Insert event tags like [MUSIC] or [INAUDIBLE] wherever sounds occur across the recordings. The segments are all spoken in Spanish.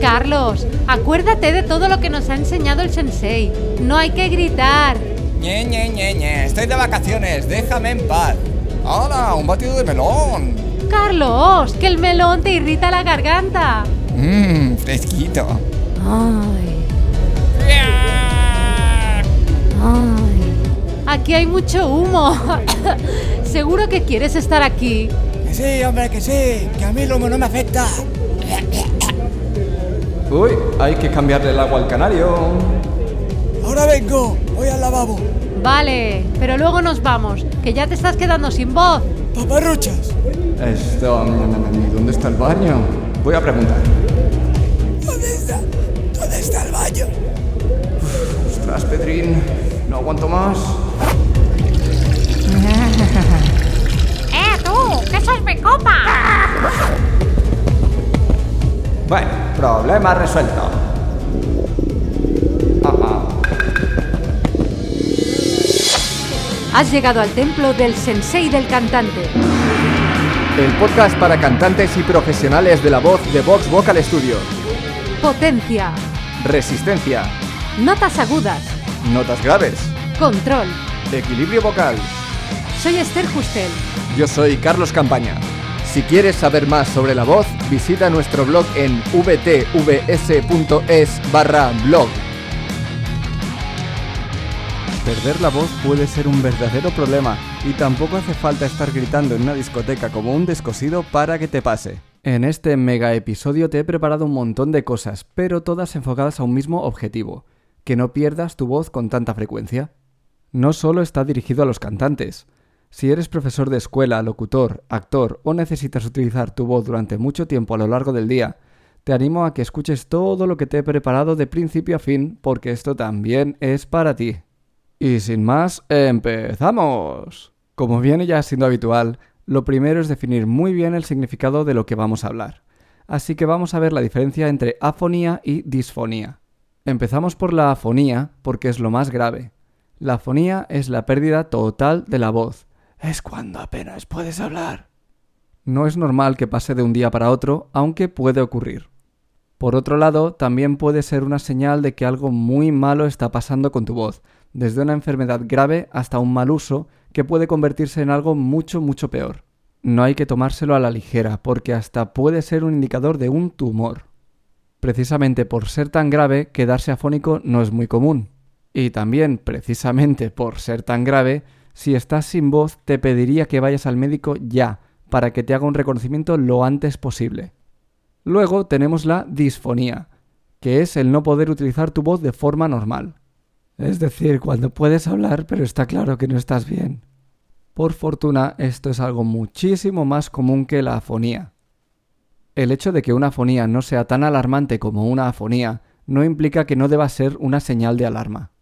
Carlos, acuérdate de todo lo que nos ha enseñado el sensei. No hay que gritar. Ñe, Ñe, Ñe, Ñe, estoy de vacaciones, déjame en paz. ¡Hala! ¡Un batido de melón! Carlos, que el melón te irrita la garganta. Mmm, fresquito. Ay. Ay. Aquí hay mucho humo. [LAUGHS] Seguro que quieres estar aquí. Que sí, hombre, que sí, que a mí el humo no me afecta. Uy, hay que cambiarle el agua al canario. Ahora vengo, voy al lavabo. Vale, pero luego nos vamos, que ya te estás quedando sin voz. Paparruchas. Esto... mm, ¿Dónde está el baño? Voy a preguntar. ¿Dónde está? ¿Dónde está el baño? Ostras, Pedrín, no aguanto más. Tú! ¡Que sos mi copa! Bueno, problema resuelto. Has llegado al templo del sensei del cantante. El podcast para cantantes y profesionales de la voz de Vox Vocal Studio. Potencia. Resistencia, Notas agudas. notas graves, Control. equilibrio vocal. Soy Esther Justel. Yo soy Carlos Campaña. Si quieres saber más sobre la voz, visita nuestro blog en vtvs.es barra blog. Perder la voz puede ser un verdadero problema y tampoco hace falta estar gritando en una discoteca como un descosido para que te pase. En este mega episodio te he preparado un montón de cosas, pero todas enfocadas a un mismo objetivo, que no pierdas tu voz con tanta frecuencia. No solo está dirigido a los cantantes, si eres profesor de escuela, locutor, actor o necesitas utilizar tu voz durante mucho tiempo a lo largo del día, te animo a que escuches todo lo que te he preparado de principio a fin, porque esto también es para ti. Y sin más, empezamos. Como viene ya siendo habitual, lo primero es definir muy bien el significado de lo que vamos a hablar. Así que vamos a ver la diferencia entre afonía y disfonía. Empezamos por la afonía porque es lo más grave. La afonía es la pérdida total de la voz. Es cuando apenas puedes hablar. No es normal que pase de un día para otro, aunque puede ocurrir. Por otro lado, también puede ser una señal de que algo muy malo está pasando con tu voz, desde una enfermedad grave hasta un mal uso que puede convertirse en algo mucho, mucho peor. No hay que tomárselo a la ligera, porque hasta puede ser un indicador de un tumor. Precisamente por ser tan grave, quedarse afónico no es muy común. Y también, precisamente por ser tan grave, si estás sin voz, te pediría que vayas al médico ya, para que te haga un reconocimiento lo antes posible. Luego tenemos la disfonía, que es el no poder utilizar tu voz de forma normal. Es decir, cuando puedes hablar, pero está claro que no estás bien. Por fortuna, esto es algo muchísimo más común que la afonía. El hecho de que una afonía no sea tan alarmante como una afonía no implica que no deba ser una señal de alarma.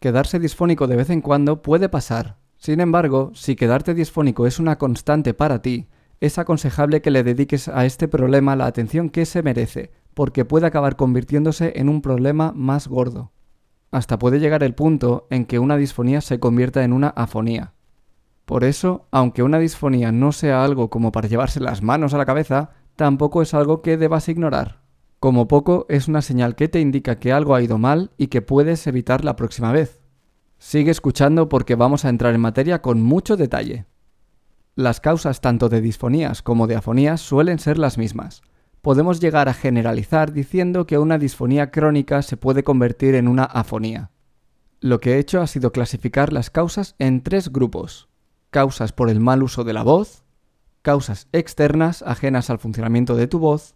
Quedarse disfónico de vez en cuando puede pasar. Sin embargo, si quedarte disfónico es una constante para ti, es aconsejable que le dediques a este problema la atención que se merece, porque puede acabar convirtiéndose en un problema más gordo. Hasta puede llegar el punto en que una disfonía se convierta en una afonía. Por eso, aunque una disfonía no sea algo como para llevarse las manos a la cabeza, tampoco es algo que debas ignorar. Como poco es una señal que te indica que algo ha ido mal y que puedes evitar la próxima vez. Sigue escuchando porque vamos a entrar en materia con mucho detalle. Las causas tanto de disfonías como de afonías suelen ser las mismas. Podemos llegar a generalizar diciendo que una disfonía crónica se puede convertir en una afonía. Lo que he hecho ha sido clasificar las causas en tres grupos. Causas por el mal uso de la voz, causas externas ajenas al funcionamiento de tu voz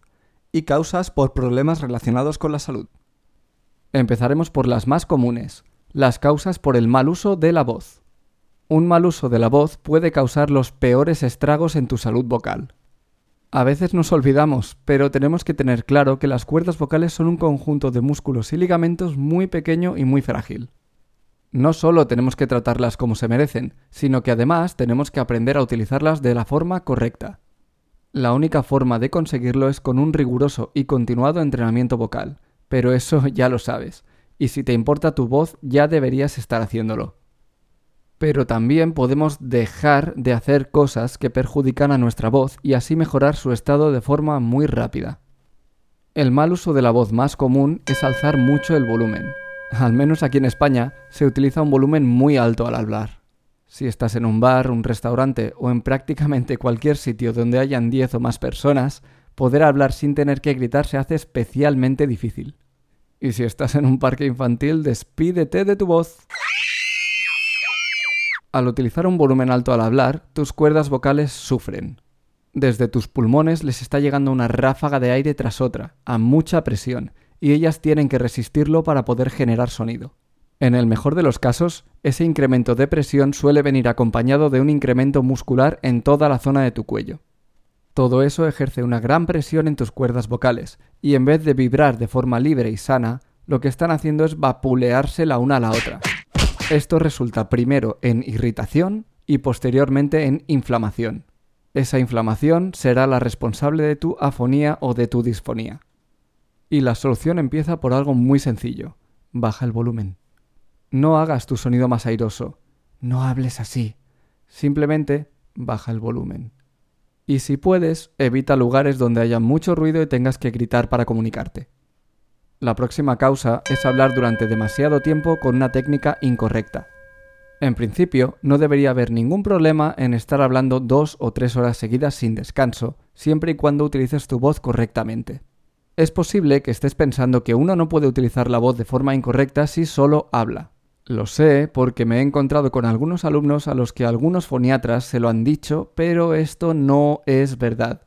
y causas por problemas relacionados con la salud. Empezaremos por las más comunes, las causas por el mal uso de la voz. Un mal uso de la voz puede causar los peores estragos en tu salud vocal. A veces nos olvidamos, pero tenemos que tener claro que las cuerdas vocales son un conjunto de músculos y ligamentos muy pequeño y muy frágil. No solo tenemos que tratarlas como se merecen, sino que además tenemos que aprender a utilizarlas de la forma correcta. La única forma de conseguirlo es con un riguroso y continuado entrenamiento vocal, pero eso [LAUGHS] ya lo sabes, y si te importa tu voz ya deberías estar haciéndolo. pero también podemos dejar de hacer cosas que perjudican a nuestra voz y así mejorar su estado de forma muy rápida. El mal uso de la voz más común es alzar mucho el volumen. Al menos aquí en España se utiliza un volumen muy alto al hablar. Si estás en un bar, un restaurante o en prácticamente cualquier sitio donde hayan 10 o más personas, poder hablar sin tener que gritar se hace especialmente difícil. Y si estás en un parque infantil, despídete de tu voz. Al utilizar un volumen alto al hablar, tus cuerdas vocales sufren. Desde tus pulmones les está llegando una ráfaga de aire tras otra, a mucha presión, y ellas tienen que resistirlo para poder generar sonido. En el mejor de los casos, ese incremento de presión suele venir acompañado de un incremento muscular en toda la zona de tu cuello. Todo eso ejerce una gran presión en tus cuerdas vocales, y en vez de vibrar de forma libre y sana, lo que están haciendo es vapulearse la una a la otra. Esto resulta primero en irritación y posteriormente en inflamación. Esa inflamación será la responsable de tu afonía o de tu disfonía. Y la solución empieza por algo muy sencillo. Baja el volumen. No hagas tu sonido más airoso. No hables así. Simplemente baja el volumen. Y si puedes, evita lugares donde haya mucho ruido y tengas que gritar para comunicarte. La próxima causa es hablar durante demasiado tiempo con una técnica incorrecta. En principio, no debería haber ningún problema en estar hablando dos o tres horas seguidas sin descanso, siempre y cuando utilices tu voz correctamente. Es posible que estés pensando que uno no puede utilizar la voz de forma incorrecta si solo habla. Lo sé porque me he encontrado con algunos alumnos a los que algunos foniatras se lo han dicho, pero esto no es verdad.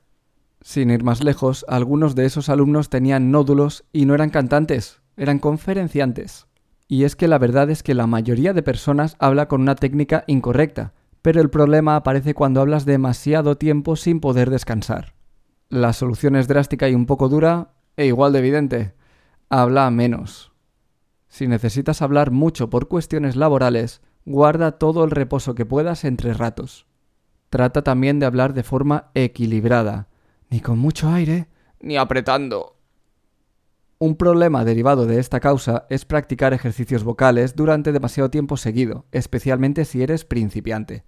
Sin ir más lejos, algunos de esos alumnos tenían nódulos y no eran cantantes, eran conferenciantes. Y es que la verdad es que la mayoría de personas habla con una técnica incorrecta, pero el problema aparece cuando hablas demasiado tiempo sin poder descansar. La solución es drástica y un poco dura, e igual de evidente. Habla menos. Si necesitas hablar mucho por cuestiones laborales, guarda todo el reposo que puedas entre ratos. Trata también de hablar de forma equilibrada, ni con mucho aire, ni apretando. Un problema derivado de esta causa es practicar ejercicios vocales durante demasiado tiempo seguido, especialmente si eres principiante.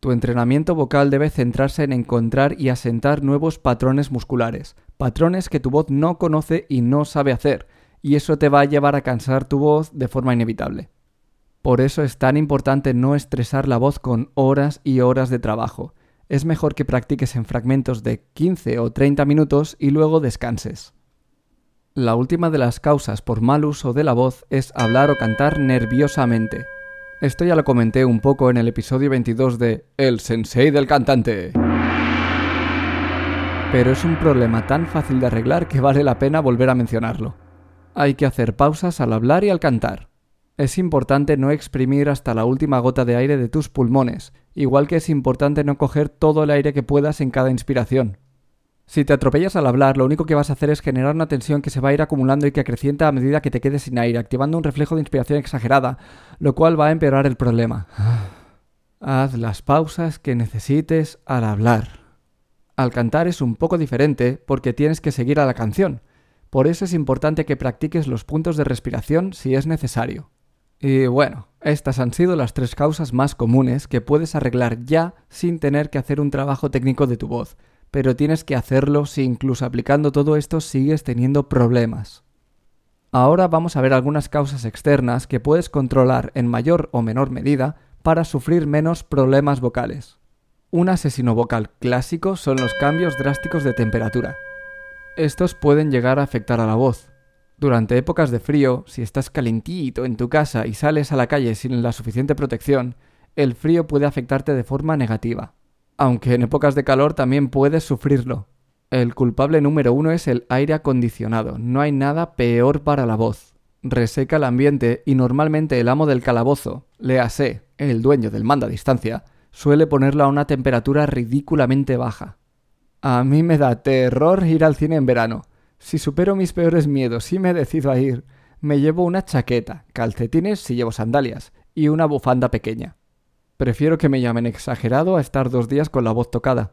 Tu entrenamiento vocal debe centrarse en encontrar y asentar nuevos patrones musculares, patrones que tu voz no conoce y no sabe hacer, y eso te va a llevar a cansar tu voz de forma inevitable. Por eso es tan importante no estresar la voz con horas y horas de trabajo, es mejor que practiques en fragmentos de 15 o 30 minutos y luego descanses. La última de las causas por mal uso de la voz es hablar o cantar nerviosamente. Esto ya lo comenté un poco en el episodio 22 de El Sensei del Cantante. Pero es un problema tan fácil de arreglar que vale la pena volver a mencionarlo. Hay que hacer pausas al hablar y al cantar. Es importante no exprimir hasta la última gota de aire de tus pulmones, igual que es importante no coger todo el aire que puedas en cada inspiración. Si te atropellas al hablar, lo único que vas a hacer es generar una tensión que se va a ir acumulando y que acrecienta a medida que te quedes sin aire, activando un reflejo de inspiración exagerada, lo cual va a empeorar el problema. [SIGHS] Haz las pausas que necesites al hablar. Al cantar es un poco diferente porque tienes que seguir a la canción. Por eso es importante que practiques los puntos de respiración si es necesario. Y bueno, estas han sido las tres causas más comunes que puedes arreglar ya sin tener que hacer un trabajo técnico de tu voz, pero tienes que hacerlo si incluso aplicando todo esto sigues teniendo problemas. Ahora vamos a ver algunas causas externas que puedes controlar en mayor o menor medida para sufrir menos problemas vocales. Un asesino vocal clásico son los cambios drásticos de temperatura. Estos pueden llegar a afectar a la voz, durante épocas de frío, si estás calentito en tu casa y sales a la calle sin la suficiente protección, el frío puede afectarte de forma negativa. Aunque en épocas de calor también puedes sufrirlo. El culpable número uno es el aire acondicionado. No hay nada peor para la voz. Reseca el ambiente y normalmente el amo del calabozo, léase, el dueño del mando a distancia, suele ponerlo a una temperatura ridículamente baja. A mí me da terror ir al cine en verano. Si supero mis peores miedos y me decido a ir, me llevo una chaqueta, calcetines si llevo sandalias y una bufanda pequeña. Prefiero que me llamen exagerado a estar dos días con la voz tocada.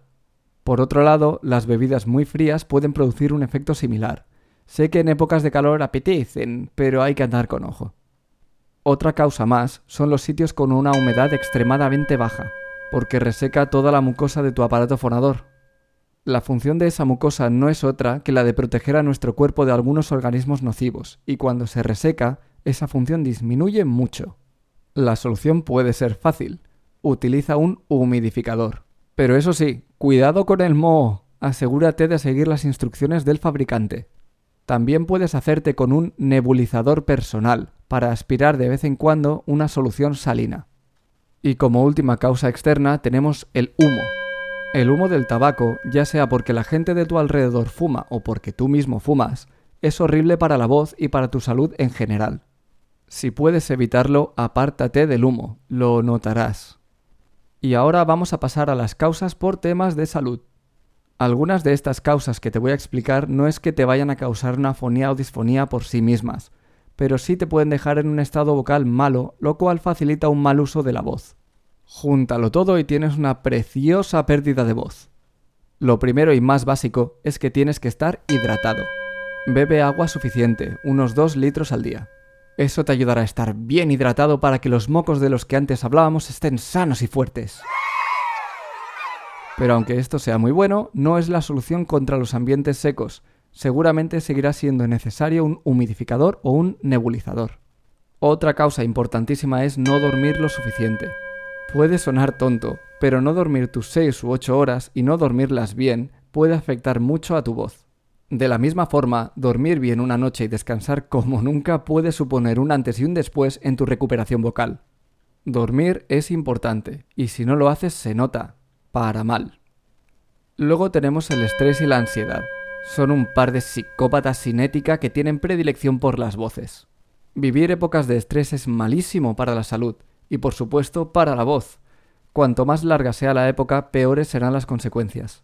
Por otro lado, las bebidas muy frías pueden producir un efecto similar. Sé que en épocas de calor apetecen, pero hay que andar con ojo. Otra causa más son los sitios con una humedad extremadamente baja, porque reseca toda la mucosa de tu aparato fonador. La función de esa mucosa no es otra que la de proteger a nuestro cuerpo de algunos organismos nocivos, y cuando se reseca, esa función disminuye mucho. La solución puede ser fácil. Utiliza un humidificador. Pero eso sí, cuidado con el moho. Asegúrate de seguir las instrucciones del fabricante. También puedes hacerte con un nebulizador personal para aspirar de vez en cuando una solución salina. Y como última causa externa tenemos el humo. El humo del tabaco, ya sea porque la gente de tu alrededor fuma o porque tú mismo fumas, es horrible para la voz y para tu salud en general. Si puedes evitarlo, apártate del humo, lo notarás. Y ahora vamos a pasar a las causas por temas de salud. Algunas de estas causas que te voy a explicar no es que te vayan a causar una fonía o disfonía por sí mismas, pero sí te pueden dejar en un estado vocal malo, lo cual facilita un mal uso de la voz. Júntalo todo y tienes una preciosa pérdida de voz. Lo primero y más básico es que tienes que estar hidratado. Bebe agua suficiente, unos 2 litros al día. Eso te ayudará a estar bien hidratado para que los mocos de los que antes hablábamos estén sanos y fuertes. Pero aunque esto sea muy bueno, no es la solución contra los ambientes secos. Seguramente seguirá siendo necesario un humidificador o un nebulizador. Otra causa importantísima es no dormir lo suficiente. Puede sonar tonto, pero no dormir tus 6 u 8 horas y no dormirlas bien puede afectar mucho a tu voz. De la misma forma, dormir bien una noche y descansar como nunca puede suponer un antes y un después en tu recuperación vocal. Dormir es importante, y si no lo haces se nota, para mal. Luego tenemos el estrés y la ansiedad. Son un par de psicópatas sin ética que tienen predilección por las voces. Vivir épocas de estrés es malísimo para la salud y por supuesto para la voz. Cuanto más larga sea la época, peores serán las consecuencias.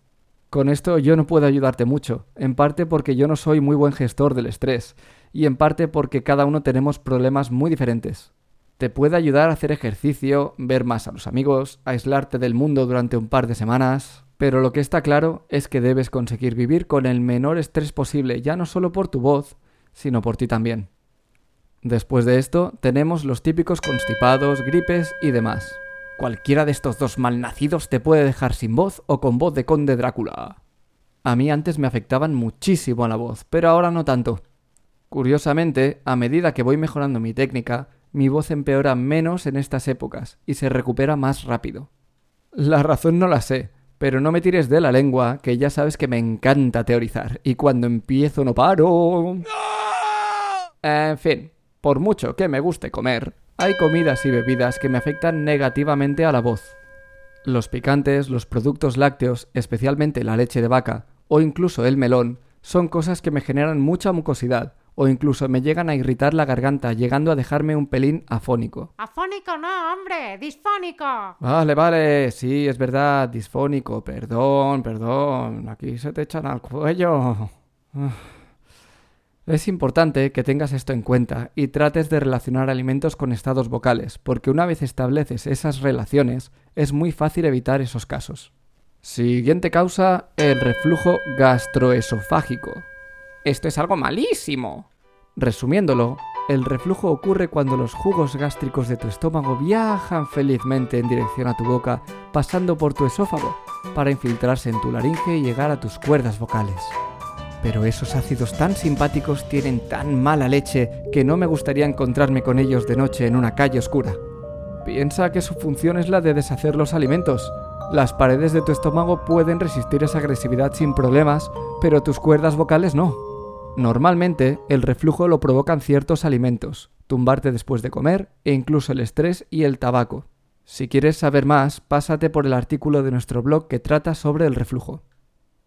Con esto yo no puedo ayudarte mucho, en parte porque yo no soy muy buen gestor del estrés, y en parte porque cada uno tenemos problemas muy diferentes. Te puede ayudar a hacer ejercicio, ver más a los amigos, aislarte del mundo durante un par de semanas, pero lo que está claro es que debes conseguir vivir con el menor estrés posible, ya no solo por tu voz, sino por ti también. Después de esto, tenemos los típicos constipados, gripes y demás. Cualquiera de estos dos malnacidos te puede dejar sin voz o con voz de conde Drácula. A mí antes me afectaban muchísimo a la voz, pero ahora no tanto. Curiosamente, a medida que voy mejorando mi técnica, mi voz empeora menos en estas épocas y se recupera más rápido. La razón no la sé, pero no me tires de la lengua, que ya sabes que me encanta teorizar, y cuando empiezo no paro. En fin, por mucho que me guste comer, hay comidas y bebidas que me afectan negativamente a la voz. Los picantes, los productos lácteos, especialmente la leche de vaca, o incluso el melón, son cosas que me generan mucha mucosidad, o incluso me llegan a irritar la garganta, llegando a dejarme un pelín afónico. Afónico no, hombre, disfónico. Vale, vale, sí, es verdad, disfónico, perdón, perdón, aquí se te echan al cuello. Es importante que tengas esto en cuenta y trates de relacionar alimentos con estados vocales, porque una vez estableces esas relaciones, es muy fácil evitar esos casos. Siguiente causa, el reflujo gastroesofágico. Esto es algo malísimo. Resumiéndolo, el reflujo ocurre cuando los jugos gástricos de tu estómago viajan felizmente en dirección a tu boca, pasando por tu esófago, para infiltrarse en tu laringe y llegar a tus cuerdas vocales. Pero esos ácidos tan simpáticos tienen tan mala leche que no me gustaría encontrarme con ellos de noche en una calle oscura. Piensa que su función es la de deshacer los alimentos. Las paredes de tu estómago pueden resistir esa agresividad sin problemas, pero tus cuerdas vocales no. Normalmente, el reflujo lo provocan ciertos alimentos, tumbarte después de comer e incluso el estrés y el tabaco. Si quieres saber más, pásate por el artículo de nuestro blog que trata sobre el reflujo.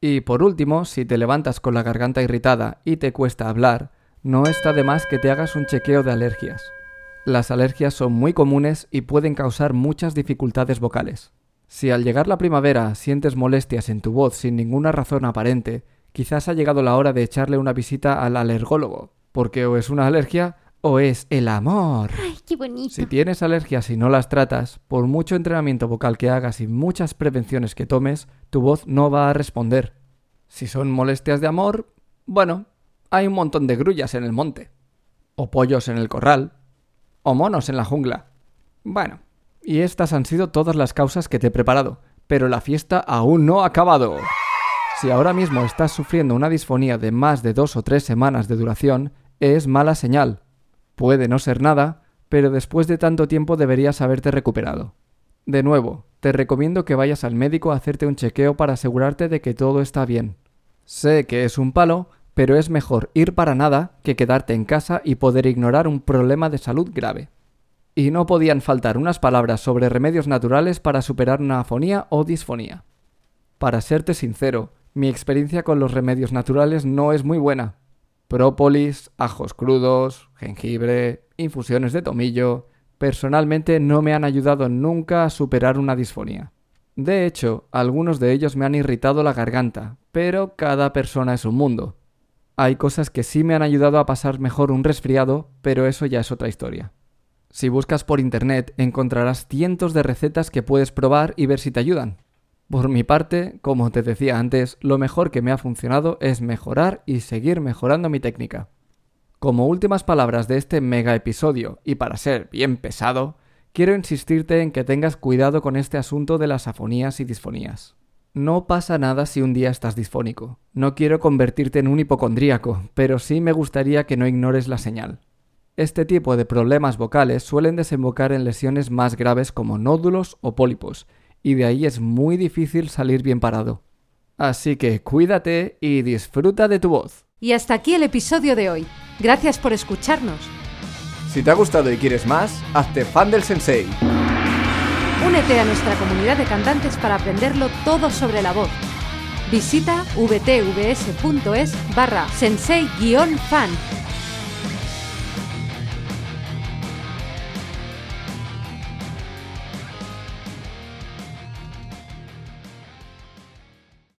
Y por último, si te levantas con la garganta irritada y te cuesta hablar, no está de más que te hagas un chequeo de alergias. Las alergias son muy comunes y pueden causar muchas dificultades vocales. Si al llegar la primavera sientes molestias en tu voz sin ninguna razón aparente, quizás ha llegado la hora de echarle una visita al alergólogo, porque o es una alergia o es el amor. Ay, qué bonito. Si tienes alergias y no las tratas, por mucho entrenamiento vocal que hagas y muchas prevenciones que tomes, tu voz no va a responder. Si son molestias de amor, bueno, hay un montón de grullas en el monte, o pollos en el corral, o monos en la jungla. Bueno, y estas han sido todas las causas que te he preparado, pero la fiesta aún no ha acabado. Si ahora mismo estás sufriendo una disfonía de más de dos o tres semanas de duración, es mala señal. Puede no ser nada, pero después de tanto tiempo deberías haberte recuperado. De nuevo, te recomiendo que vayas al médico a hacerte un chequeo para asegurarte de que todo está bien. Sé que es un palo, pero es mejor ir para nada que quedarte en casa y poder ignorar un problema de salud grave. Y no podían faltar unas palabras sobre remedios naturales para superar una afonía o disfonía. Para serte sincero, mi experiencia con los remedios naturales no es muy buena. Própolis, ajos crudos, jengibre, infusiones de tomillo, personalmente no me han ayudado nunca a superar una disfonía. De hecho, algunos de ellos me han irritado la garganta, pero cada persona es un mundo. Hay cosas que sí me han ayudado a pasar mejor un resfriado, pero eso ya es otra historia. Si buscas por internet encontrarás cientos de recetas que puedes probar y ver si te ayudan. Por mi parte, como te decía antes, lo mejor que me ha funcionado es mejorar y seguir mejorando mi técnica. Como últimas palabras de este mega episodio, y para ser bien pesado, quiero insistirte en que tengas cuidado con este asunto de las afonías y disfonías. No pasa nada si un día estás disfónico. No quiero convertirte en un hipocondríaco, pero sí me gustaría que no ignores la señal. Este tipo de problemas vocales suelen desembocar en lesiones más graves como nódulos o pólipos, y de ahí es muy difícil salir bien parado. Así que cuídate y disfruta de tu voz. Y hasta aquí el episodio de hoy. Gracias por escucharnos. Si te ha gustado y quieres más, hazte fan del sensei. Únete a nuestra comunidad de cantantes para aprenderlo todo sobre la voz. Visita vtvs.es barra sensei-fan